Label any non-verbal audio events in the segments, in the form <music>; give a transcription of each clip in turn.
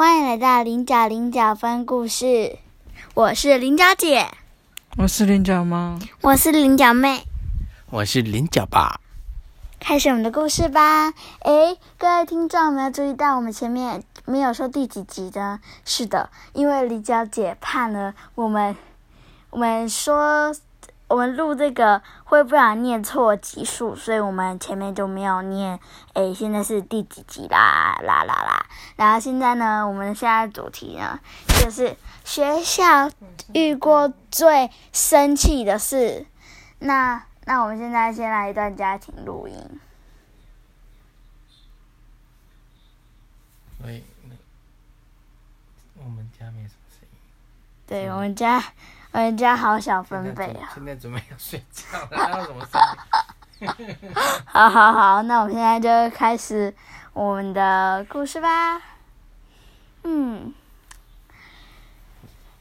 欢迎来到菱角菱角分故事，我是菱角姐，我是菱角妈，我是菱角妹。我是菱角爸。开始我们的故事吧。诶，各位听众有没有注意到我们前面没有说第几集的？是的，因为菱角姐怕了，我们我们说我们录这个会不然念错集数，所以我们前面就没有念。诶，现在是第几集啦？啦啦啦！然后现在呢，我们现在主题呢就是学校遇过最生气的事。那那我们现在先来一段家庭录音。所以，我们家没什么声音。对我们家，我们家好小分贝啊！现在准备要睡觉了，还有什么？<laughs> 好好好，那我们现在就开始我们的故事吧。嗯，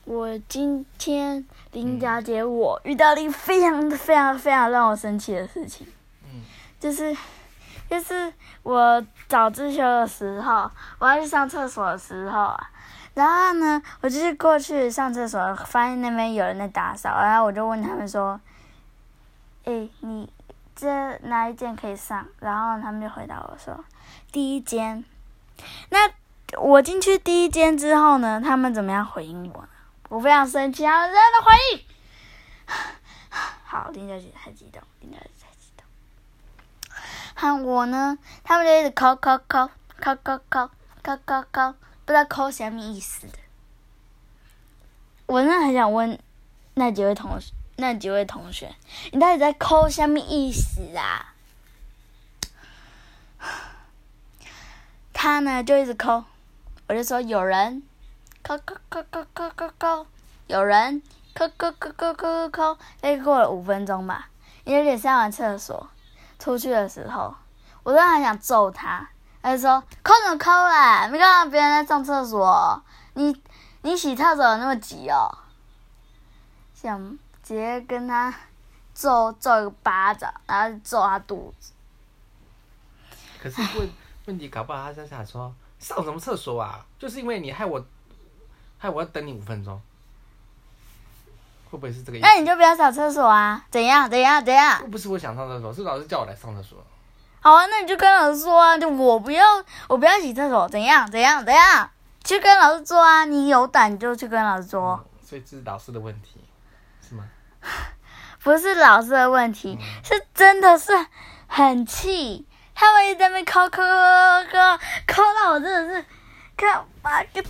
我今天林佳姐，我遇到了一个非常非常非常让我生气的事情，嗯，就是就是我早自修的时候，我要去上厕所的时候啊，然后呢，我就是过去上厕所，发现那边有人在打扫，然后我就问他们说：“诶，你这哪一间可以上？”然后他们就回答我说：“第一间。”那我进去第一间之后呢，他们怎么样回应我呢？我非常生气，他们真的回应。好，林小姐太激动，林 <laughs> 小姐太激动。喊 <laughs> <laughs> 我呢，他们就一直抠抠抠抠抠抠抠抠抠，不知道抠什么意思的。我真的很想问那几位同学，那几位同学，你到底在抠什么意思啊？他呢就一直抠，我就说有人，抠抠抠抠抠抠抠，有人，抠抠抠抠抠抠抠，大概过了五分钟吧。因为上完厕所出去的时候，我真的很想揍他。他就说抠什么抠啦？没看到别人在上厕所，你你洗厕所那么急哦？想直接跟他揍揍一个巴掌，然后揍他肚子。可是问 <sighs> 问题搞不好他在想说上什么厕所啊？就是因为你害我，害我要等你五分钟，会不会是这个意思？那你就不要扫厕所啊？怎样？怎样？怎样？又不是我想上厕所，是老师叫我来上厕所。好啊，那你就跟老师说啊，就我不要，我不要洗厕所，怎样？怎样？怎样？去跟老师说啊！你有胆就去跟老师说，嗯所以这是老师的问题，是吗？<laughs> 不是老师的问题，是真的是很气。他们一直在那边抠抠抠抠抠到我真的是，看把个，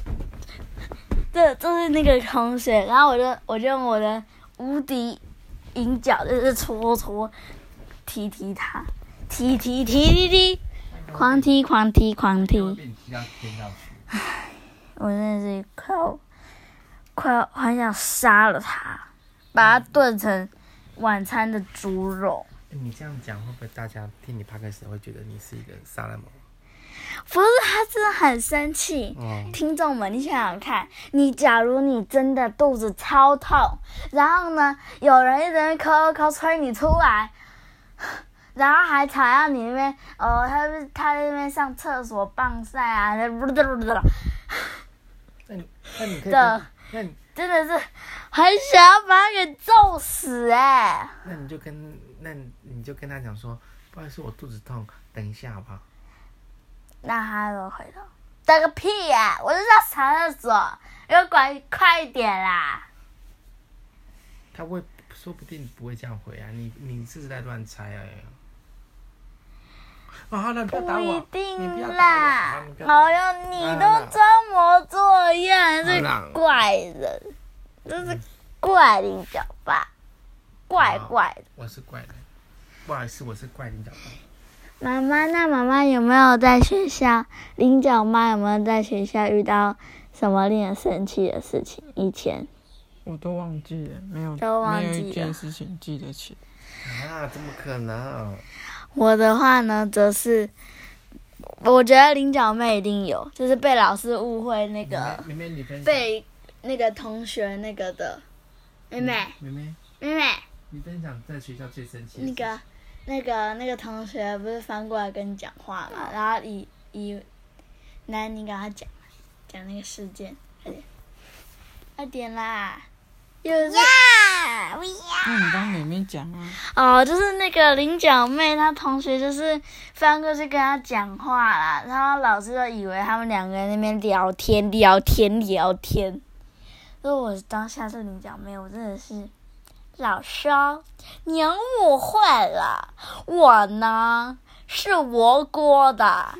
这就是那个同学，然后我就我就用我的无敌银角就是戳戳踢踢他，踢踢踢踢踢，狂踢狂踢狂踢。被你踢到天上去。我真的是快要快要很想杀了他，把他炖成晚餐的猪肉。欸你这样讲，会不会大家听你 p o d c 会觉得你是一个杀人魔？不是，他真的很生气。哦，听众们，你想想看，你假如你真的肚子超痛，然后呢，有人一直在抠抠催你出来，然后还踩到你那边，哦，他他在那边上厕所棒晒啊，不不不不，那你那你可以的，那你真的是很想要把他给揍死哎、那你就跟那你就跟他讲说，不好意思，我肚子痛，等一下好不好？那他都回头，等个屁呀、我就是要上厕所，给我管快一点啦！他会说不定不会这样回啊，你你是在乱猜而已。啊，好了，你不要打不一我，你不定要打我啦好呀，你都装模作样，是怪人，就是怪灵角吧，怪怪的。我是怪人，不好意思，我是怪领导爸。妈妈，那妈妈有没有在学校？菱角妈有没有在学校遇到什么令人生气的事情？以前我都忘记了，没有都忘没有一件事情记得起来。啊，怎么可能？我的话呢，则是我觉得菱角妹一定有，就是被老师误会那个。被那个同学那个的。妹妹。妹妹，妹妹。你分享在学校最生气的那个那个那个同学不是翻过来跟你讲话嘛，然后以以来你跟他讲，讲那个事件，快点，快点啦！又是呀，我那你帮妹妹讲啊。哦，就是那个菱角妹，她同学就是翻过去跟她讲话啦，然后老师就以为他们两个人那边聊天、聊天、聊天。如果我当下是菱角妹，我真的是老师啊，您误会了，我呢是无辜的，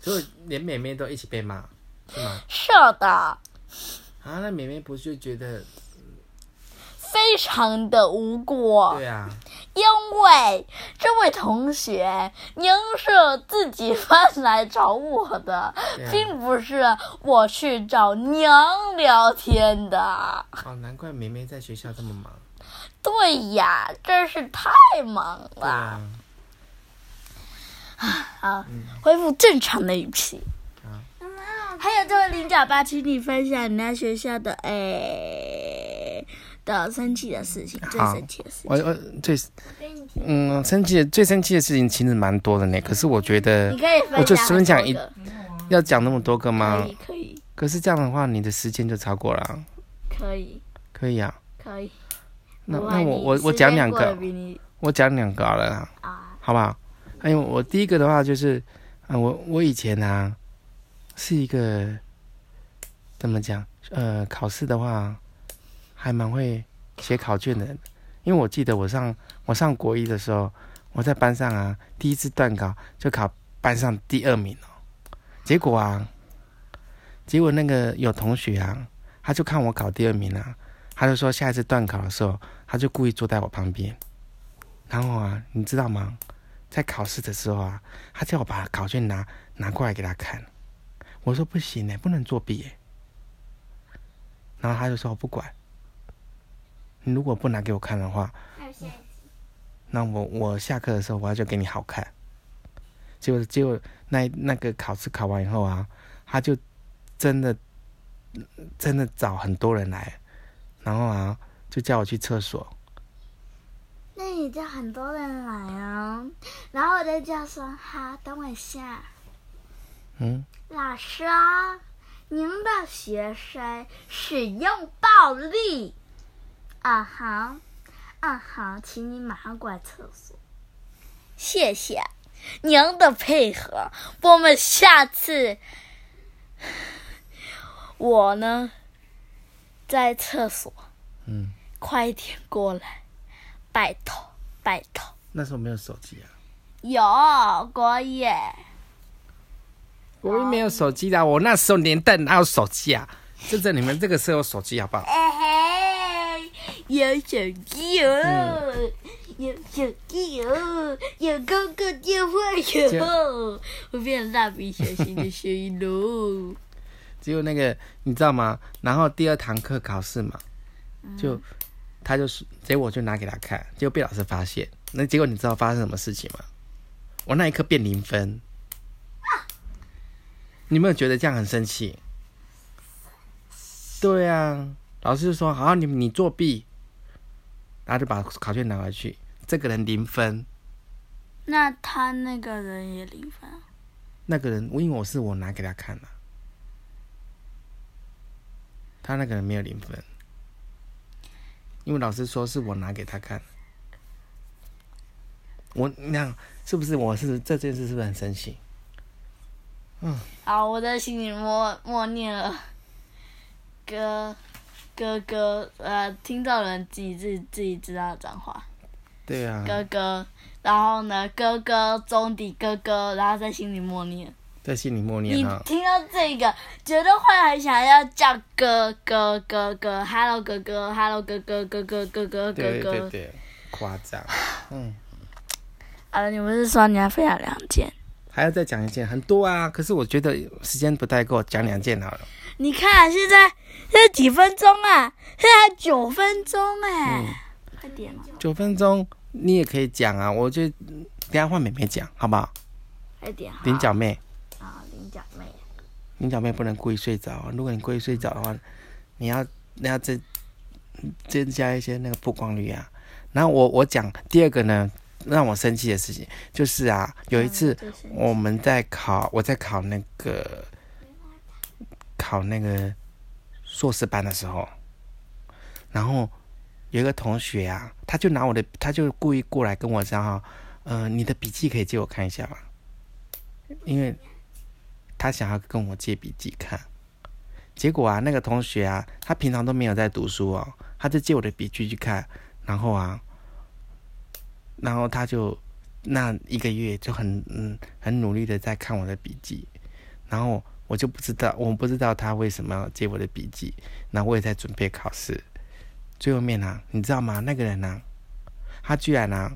所以连妹妹都一起被骂，是吗？是的，啊，那妹妹不是就觉得，非常的无辜。对啊，因为这位同学，您是自己翻来找我的，啊并不是我去找您聊天的。哦，难怪梅梅在学校这么忙。对呀，真是太忙了。对啊，好，恢复正常的语气。啊还有这位零角八，请你分享你在学校的诶的生气的事情，最生气的事我情。我我最嗯生气的最生气的事情其实蛮多的呢，可是我觉得你可以分享我就分享一要讲那么多个吗可？以，可以，可是这样的话，你的时间就超过了啊。可以，可以啊，可以。那那我我我讲两个，我讲两个好了啦，啊，好不好？还有我第一个的话就是，啊、我我以前啊是一个怎么讲？呃，考试的话还蛮会写考卷的，因为我记得我上我上国一的时候，我在班上啊第一次段考就考班上第二名哦，结果啊，结果那个有同学啊，他就看我考第二名啊，他就说下一次段考的时候，他就故意坐在我旁边，然后啊，你知道吗？在考试的时候啊，他叫我把考卷拿拿过来给他看，我说不行呢，不能作弊耶。然后他就说我不管，你如果不拿给我看的话，那我我下课的时候我要就给你好看。结果结果那那个考试考完以后啊，他就真的真的找很多人来，然后啊就叫我去厕所，那你叫很多人来啊，然后我就叫说好，等我一下，嗯，老师啊，您的学生使用暴力，啊哈，啊哈，请你马上过来厕所，谢谢您的配合，我们下次，我呢在厕所，嗯，快一点过来，拜托拜托。那时候没有手机啊。有国野，我又没有手机啦，我那时候年代哪有手机啊？就在你们这个时候有手机好不好？有手机哦，有手机哦，有公共电话哟，我变成蜡笔小新的声音喽。只有那个你知道吗？然后第二堂课考试嘛，就他就是，结果我就拿给他看，结果被老师发现。那结果你知道发生什么事情吗？我那一刻变零分。你有没有觉得这样很生气？对啊，老师就说好，你你作弊，然后就把考卷拿回去，这个人零分，那他那个人也零分啊，那个人因为我是我拿给他看的、他那个人没有零分，因为老师说是我拿给他看。我那样是不是我是这件事是不是很生气？嗯好，我在心里默默念了，哥哥哥，呃，听到人自己自己自己知道的脏话。对啊，哥哥，然后呢，哥哥中底哥哥，然后在心里默念。在心里默你念你。听到这个，绝对会很想要叫哥哥哥哥，Hello 哥哥，Hello 哥哥哥哥哥哥哥哥哥。对对，夸张。嗯，好了，你不是说你要分享两件？还要再讲一件，很多啊。可是我觉得时间不太够，讲两件好了。你看现在现在几分钟啊？现在九分钟哎、嗯快点哦，九分钟你也可以讲啊，我就等一下换妹妹讲，好不好？快点。菱角妹，啊，菱角妹。菱角妹不能故意睡着啊。如果你故意睡着的话，你要你要增增加一些那个曝光率啊。然后我我讲第二个呢，让我生气的事情就是啊，有一次我们在考，我在考那个考那个硕士班的时候，然后有一个同学啊，他就拿我的，他就故意过来跟我讲哈，呃，你的笔记可以借我看一下吗？因为他想要跟我借笔记看。结果啊，那个同学啊，他平常都没有在读书哦，他就借我的笔记去看，然后啊，然后他就那一个月就很嗯很努力的在看我的笔记，然后我就不知道，我不知道他为什么要借我的笔记，那我也在准备考试，最后面呢、你知道吗？那个人呢、他居然呢、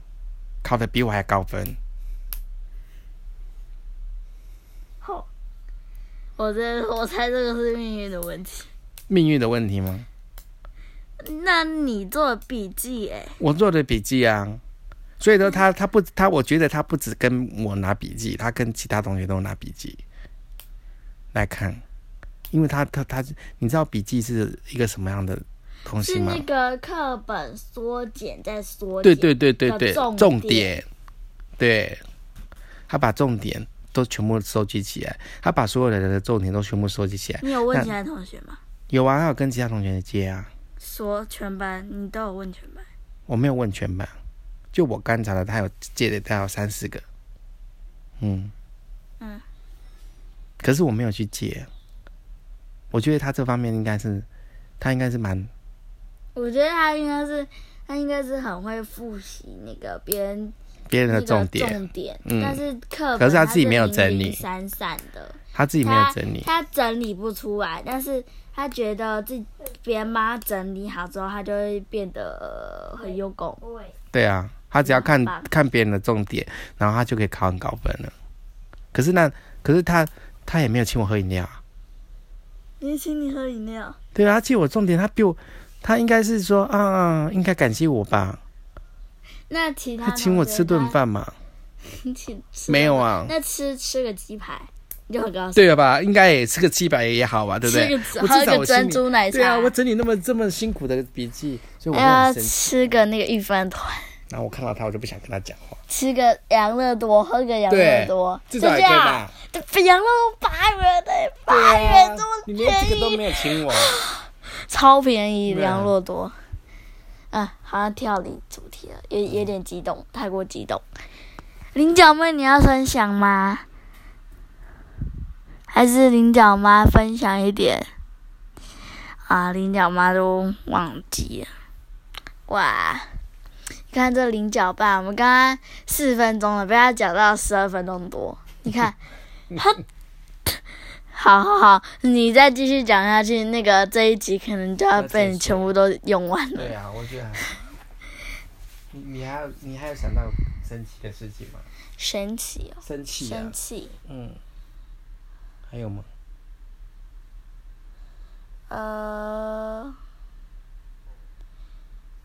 考的比我还高分，后，我这我猜这个是命运的问题。命运的问题吗？那你做笔记哎、我做的笔记啊，所以说他他不他，我觉得他不止跟我拿笔记，他跟其他同学都拿笔记来看，因为他他他，你知道笔记是一个什么样的东西吗是那？个课本缩减再缩减。对对对对对，的重重点点，对，他把重点都全部收集起来，他把所有的人的重点都全部收集起来。你有问其他同学吗？有啊，还有跟其他同学借啊，说全班，你都有问全班。我没有问全班，就我观察的，他有借的，他有三四个，嗯嗯，可是我没有去借，我觉得他这方面应该是，他应该是蛮我觉得他应该是，他应该是很会复习那个别人别人的重点，重点，嗯。但是课可是他自己没有整理。零散散的，他自己没有整理，他整理不出来，但是他觉得自己别人帮他整理好之后，他就会变得呃很有功。对啊，他只要看看别人的重点，然后他就可以考很高分了。可是那可是他他也没有请我喝饮料啊，你请你喝饮料，对啊，他借我重点，他比我，他应该是说啊啊，应该感谢我吧，那其他他请我吃顿，饭嘛，你请吃没有啊那吃吃个鸡排，就很高兴。对了吧？应该也吃个鸡排也好吧，对不对？吃我个喝个珍珠奶茶，对啊，我整理那么这么辛苦的笔记，所以我要很生气。吃个那个玉饭团，然后我看到他，我就不想跟他讲话，吃个羊乐多，喝个羊乐多，至少也可以吧？就这样？养乐多八元的，八对元啊这么你连这个都便宜，没有请我，<sighs> 超便宜对啊养乐多。啊，好像跳离主题了，有有点激动，太过激动。菱角妹，你要分享吗？还是菱角妈分享一点？啊，菱角妈都忘记了。哇，你看这菱角爸，我们刚刚四分钟了，被他讲到十二分钟多。<laughs> 你看，他，好好好，你再继续讲下去，那个这一集可能就要被你全部都用完了。对啊，我觉得还。你你还有你还有想到神奇的事情吗？神奇哦，生气啊生，气，嗯，还有吗？呃，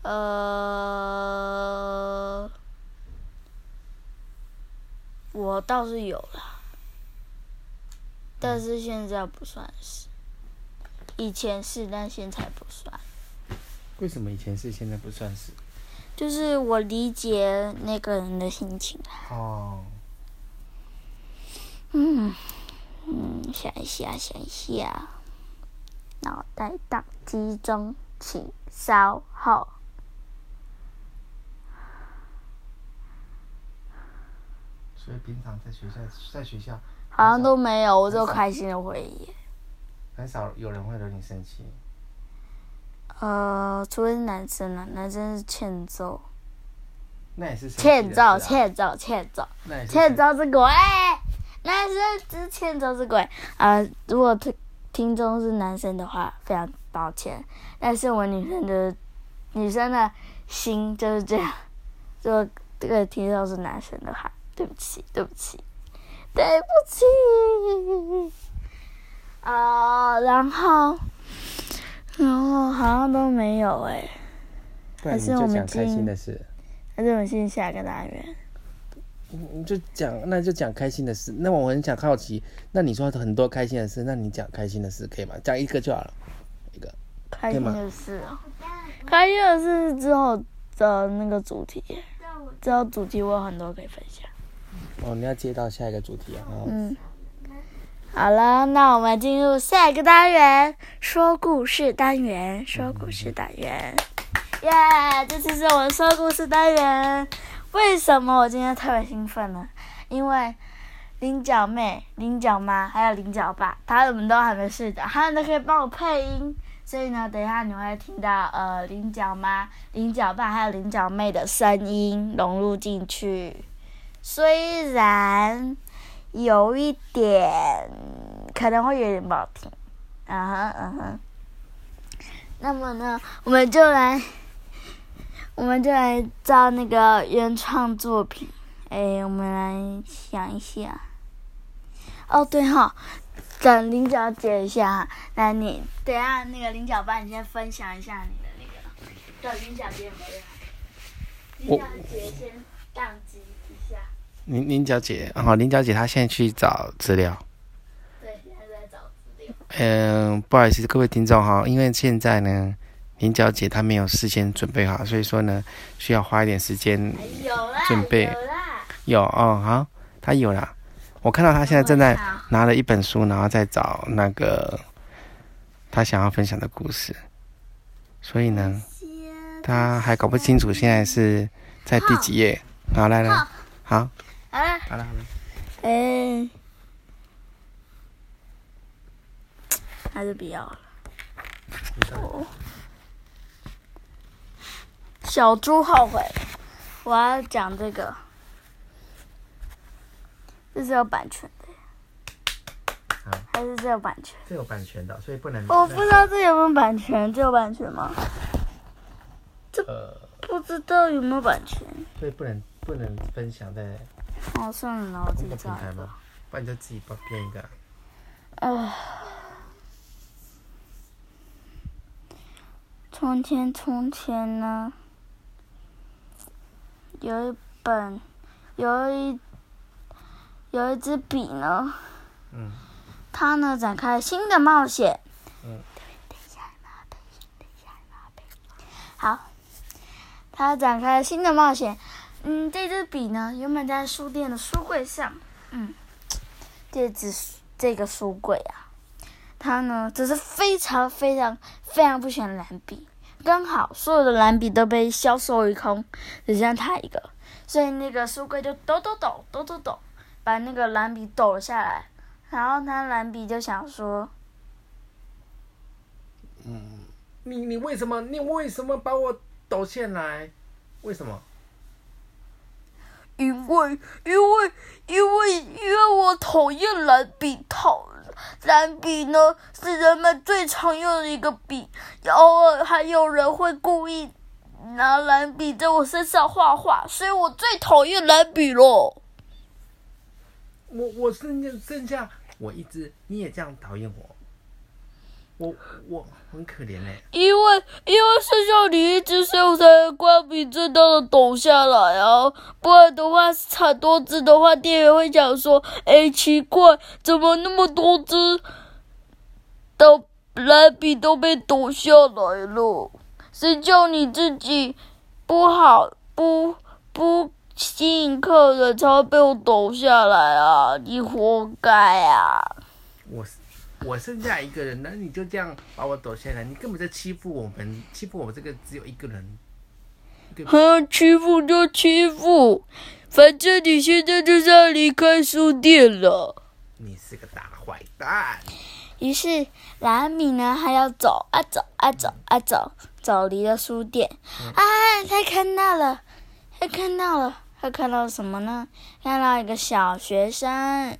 呃，我倒是有了，但是现在不算是，以前是，但现在不算。为什么以前是，现在不算是？就是我理解那个人的心情啊。哦，嗯嗯，想一下，想一下，脑袋宕机中，请稍后。所以平常在学校，在学校好像都没有，我只有开心的回忆。很少有人会惹你生气。呃，除非是男生啊，男生是欠揍，那也是欠揍，欠揍，欠揍，欠揍是鬼，男生只欠揍是鬼。啊，如果听听众是男生的话，非常抱歉，但是我女生的女生的心就是这样。如果这个听众是男生的话，对不起，对不起，对不起。啊、然后，然后好像都没有哎、还是我们就讲开心的事。还是我们先下一个单元。你就讲，那就讲开心的事。那我很想好奇，那你说很多开心的事，那你讲开心的事可以吗？讲一个就好了。一个。开心的事哦，开心的事之后的那个主题，之后主题我有很多可以分享。哦，你要接到下一个主题啊。嗯，好了，那我们进入下一个单元——说故事单元。说故事单元，耶！这次是我们说故事单元。为什么我今天特别兴奋呢？因为菱角妹、菱角妈还有菱角爸，他们都还没睡着，他们都可以帮我配音。所以呢，等一下你会听到呃菱角妈、菱角爸还有菱角妹的声音融入进去。虽然有一点可能会有点不好听，嗯哼嗯哼。那么呢，我们就来，我们就来造那个原创作品。哎，我们来想一下。哦，对哈、等菱角姐一下，那你等下那个菱角爸，你先分享一下你的那个。等菱角姐回来，菱角姐先宕机一下。林林小姐，好，林小姐她现在去找资料。对，现在在找资料。嗯、不好意思，各位听众哈，因为现在呢，林小姐她没有事先准备好，所以说呢，需要花一点时间。哎有啦，准备有啦。有哦，好，她有啦。我看到她现在正在拿了一本书，然后在找那个她想要分享的故事，所以呢，她还搞不清楚现在是在第几页。好，来来，好，好了，好了，好了。哎，还是不要了。哦小猪后悔，我要讲这个，这是有版权的好，还是这有版权？这有版权的，所以不能。我不知道这有没有版权，这有版权吗？这，不知道有没有版权。所以不能不能分享在哦，算了，我自这个己找一个。不然你就自己帮编一个啊。呃，从前从前呢，有一本，有一有一支笔呢，嗯，它呢展开新的冒险。嗯。好，它展开新的冒险。嗯，这支笔呢，原本在书店的书柜上。嗯，这支这个书柜啊，它呢只是非常非常非常不喜欢蓝笔，刚好所有的蓝笔都被销售一空，只剩它一个，所以那个书柜就抖抖抖抖抖抖，把那个蓝笔抖了下来。然后他蓝笔就想说，嗯你你为什么你为什么把我抖下来？为什么？因为因为因为因为我讨厌蓝笔，讨蓝笔呢是人们最常用的一个笔，偶尔还有人会故意拿蓝笔在我身上画画，所以我最讨厌蓝笔咯。我我剩下剩下我一只，你也这样讨厌我？我我很可怜哎、因为因为剩下你一只，所以我才关闭最大的抖下来啊！不然的话，产多只的话，店员会讲说：“哎，奇怪，怎么那么多只的蓝笔都被抖下来了？谁叫你自己不好不不吸引客人，才会被我抖下来啊！你活该啊！”我我剩下一个人，那你就这样把我抖下来，你根本在欺负我们，欺负我们这个只有一个人。哼，欺负就欺负，反正你现在就是要离开书店了。你是个大坏蛋！于是蓝米呢，还要走啊走啊走啊走，走离了书店。啊，他看到了，他看到了，他看到了什么呢？看到一个小学生，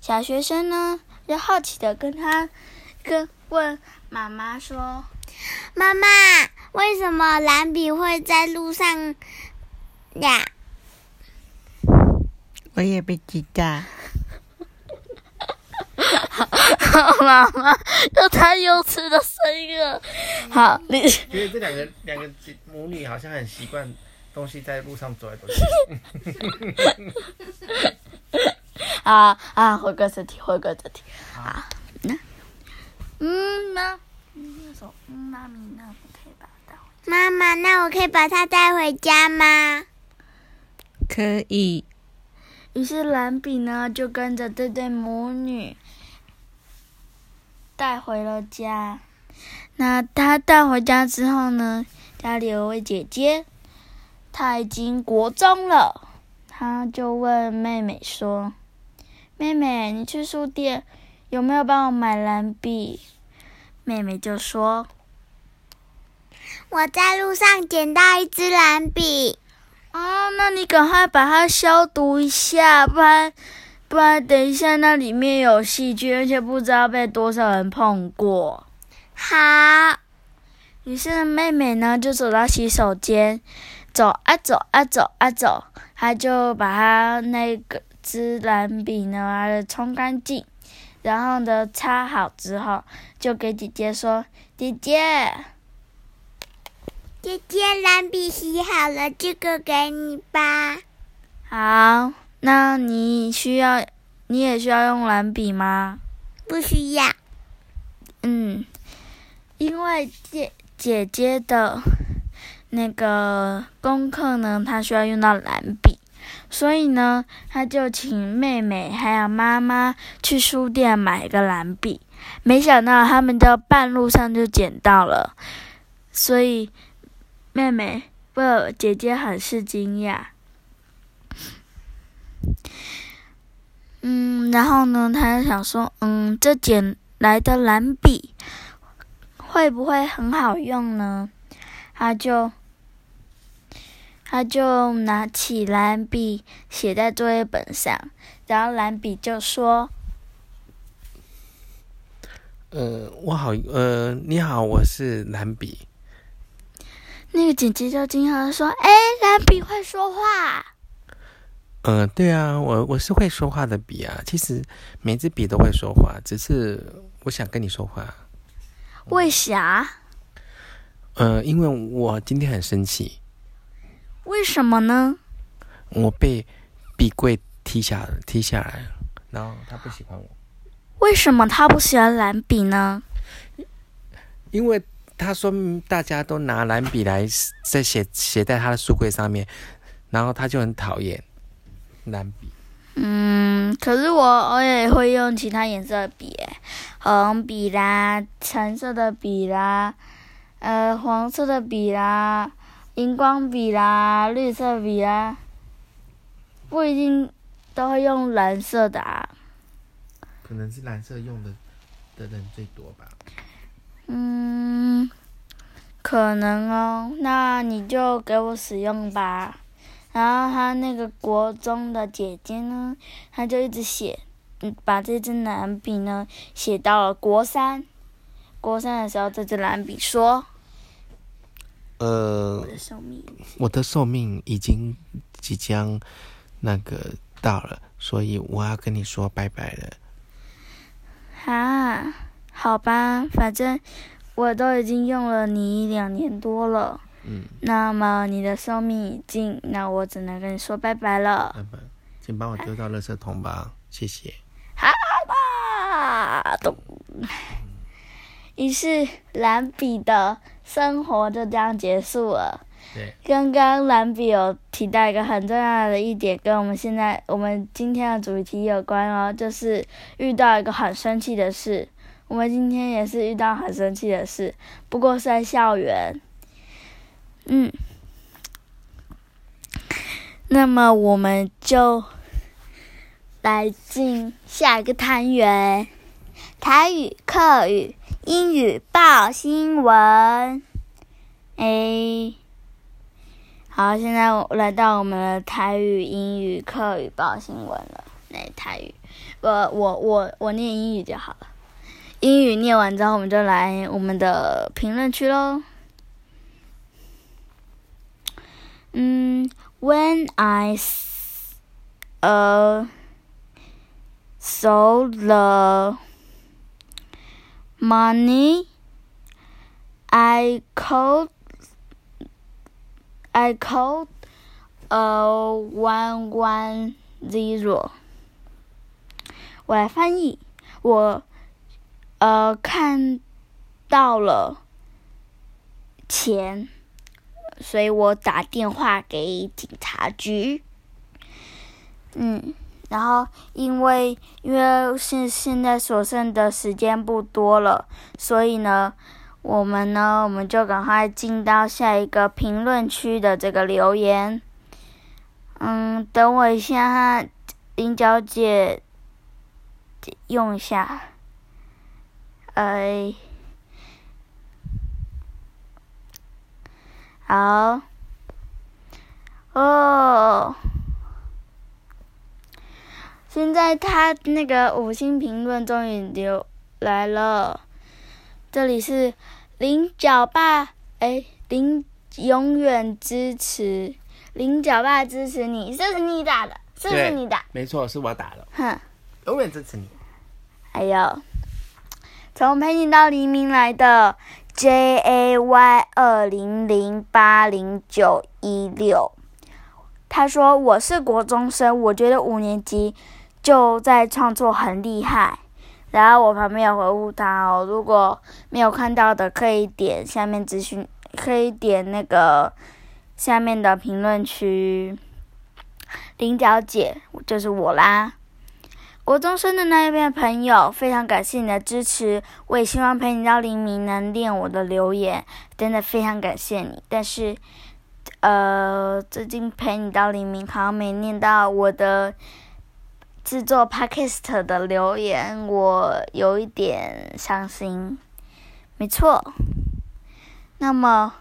小学生呢，就好奇的跟他跟问妈妈说。妈妈，为什么蓝笔会在路上呀？我也不知道。<laughs> 妈妈又太幼稚的声音了。好，你觉得这两个两个母女好像很习惯东西在路上走来走去。<laughs> 啊啊，回归正题，回归正题。啊，那嗯那那首嗯妈咪，那我可以把它带回妈妈，那我可以把它带回家吗？可以，于是蓝笔呢就跟着这对母女带回了家。那他带回家之后呢，家里有位姐姐，她已经国中了，她就问妹妹说：“妹妹，你去书店有没有帮我买蓝笔？”妹妹就说。我在路上捡到一支蓝笔，哦，那你赶快把它消毒一下，不然不然等一下那里面有细菌，而且不知道被多少人碰过。好，于是妹妹呢就走到洗手间，走啊走啊走啊走，她就把她那个支蓝笔呢冲干净，然后呢擦好之后，就给姐姐说：“姐姐。”姐姐，蓝笔洗好了，这个给你吧。好，那你需要，你也需要用蓝笔吗？不需要。嗯，因为姐姐姐的那个功课呢，她需要用到蓝笔，所以呢，他就请妹妹还有妈妈去书店买一个蓝笔。没想到他们在半路上就捡到了，所以。妹妹不，姐姐很是惊讶。嗯，然后呢，她想说，嗯，这捡来的蓝笔会不会很好用呢？她就，她就拿起蓝笔写在作业本上，然后蓝笔就说：“呃，我好，呃，你好，我是蓝笔。”那个姐姐就惊讶的说：“哎，蓝笔会说话。”嗯，对啊，我我是会说话的笔啊。其实每支笔都会说话，只是我想跟你说话。为啥？呃，因为我今天很生气。为什么呢？我被笔柜踢下踢下来，然后他不喜欢我。为什么他不喜欢蓝笔呢？因为。他说：“大家都拿蓝笔来在写写在他的书柜上面，然后他就很讨厌蓝笔。嗯，可是我我也会用其他颜色的笔，红笔啦，橙色的笔啦，呃，黄色的笔啦，荧光笔啦，绿色笔啦，不一定都会用蓝色的啊。可能是蓝色用的的人最多吧。”嗯，可能哦，那你就给我使用吧。然后他那个国中的姐姐呢，她就一直写，嗯，把这支蓝笔呢写到了国三。国三的时候，这支蓝笔说：“呃，我的寿命，我的寿命已经即将那个到了，所以我要跟你说拜拜了。”啊。好吧，反正我都已经用了你两年多了。嗯。那么你的寿命已尽，那我只能跟你说拜拜了。拜拜，请帮我丢到垃圾桶吧，谢谢。好吧，咚。于是蓝笔的生活就这样结束了。对。刚刚蓝比有提到一个很重要的一点，跟我们现在我们今天的主题有关哦，就是遇到一个很生气的事。我们今天也是遇到很生气的事，不过是在校园。嗯，那么我们就来进下一个单元：台语、客语、英语报新闻。哎，好，现在我来到我们的台语、英语、课语报新闻了。来，台语，我我我我念英语就好了。英语念完之后，我们就来我们的评论区喽。嗯，When I uh saw the money, I called I called a one one zero。我来翻译，我。呃，看到了钱，所以我打电话给警察局。嗯，然后因为因为现现在所剩的时间不多了，所以呢，我们呢我们就赶快进到下一个评论区的这个留言。嗯，等我一下，菱角姐用一下。哎，好，哦，现在他那个五星评论终于留来了，这里是菱角爸，哎，菱永远支持，菱角爸支持你，这是你打的，是不是你打？没错，是我打的，哼。永远支持你。还有从陪你到黎明来的 J A Y 二零零八零九一六，他说我是国中生，我觉得五年级就在创作很厉害。然后我旁边有回复他哦，如果没有看到的，可以点下面资讯，可以点那个下面的评论区。菱角姐就是我啦。国中生的那一位朋友，非常感谢你的支持，我也希望陪你到黎明能念我的留言，真的非常感谢你。但是，呃，最近陪你到黎明好像没念到我的制作 podcast 的留言，我有一点伤心。没错，那么，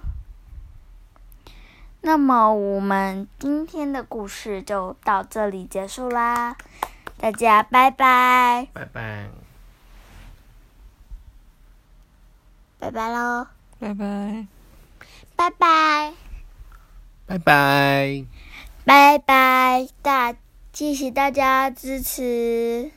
那么我们今天的故事就到这里结束啦。大家拜拜，拜拜。拜拜喽，拜拜。拜拜。拜拜。拜拜大，谢谢大家支持。